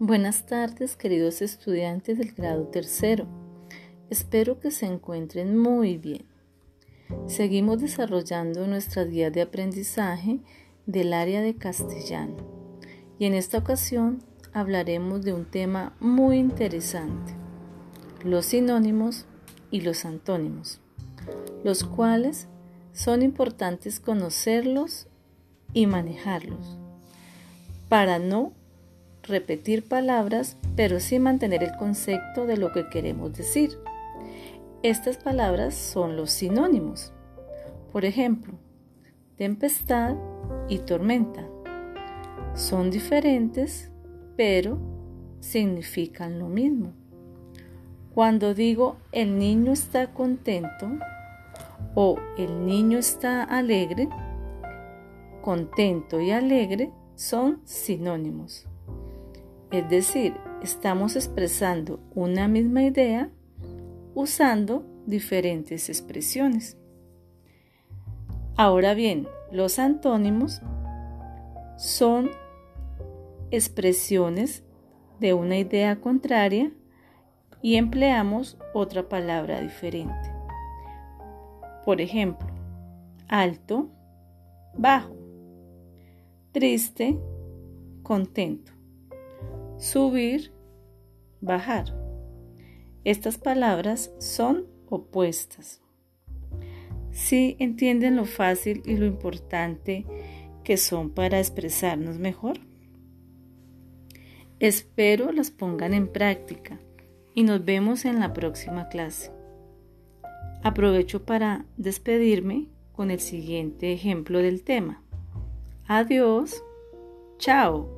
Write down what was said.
Buenas tardes, queridos estudiantes del grado tercero. Espero que se encuentren muy bien. Seguimos desarrollando nuestra guía de aprendizaje del área de castellano y en esta ocasión hablaremos de un tema muy interesante, los sinónimos y los antónimos, los cuales son importantes conocerlos y manejarlos para no repetir palabras, pero sí mantener el concepto de lo que queremos decir. Estas palabras son los sinónimos. Por ejemplo, tempestad y tormenta. Son diferentes, pero significan lo mismo. Cuando digo el niño está contento o el niño está alegre, contento y alegre son sinónimos. Es decir, estamos expresando una misma idea usando diferentes expresiones. Ahora bien, los antónimos son expresiones de una idea contraria y empleamos otra palabra diferente. Por ejemplo, alto, bajo, triste, contento subir, bajar. Estas palabras son opuestas. Si entienden lo fácil y lo importante que son para expresarnos mejor? Espero las pongan en práctica y nos vemos en la próxima clase. Aprovecho para despedirme con el siguiente ejemplo del tema. Adiós. Chao.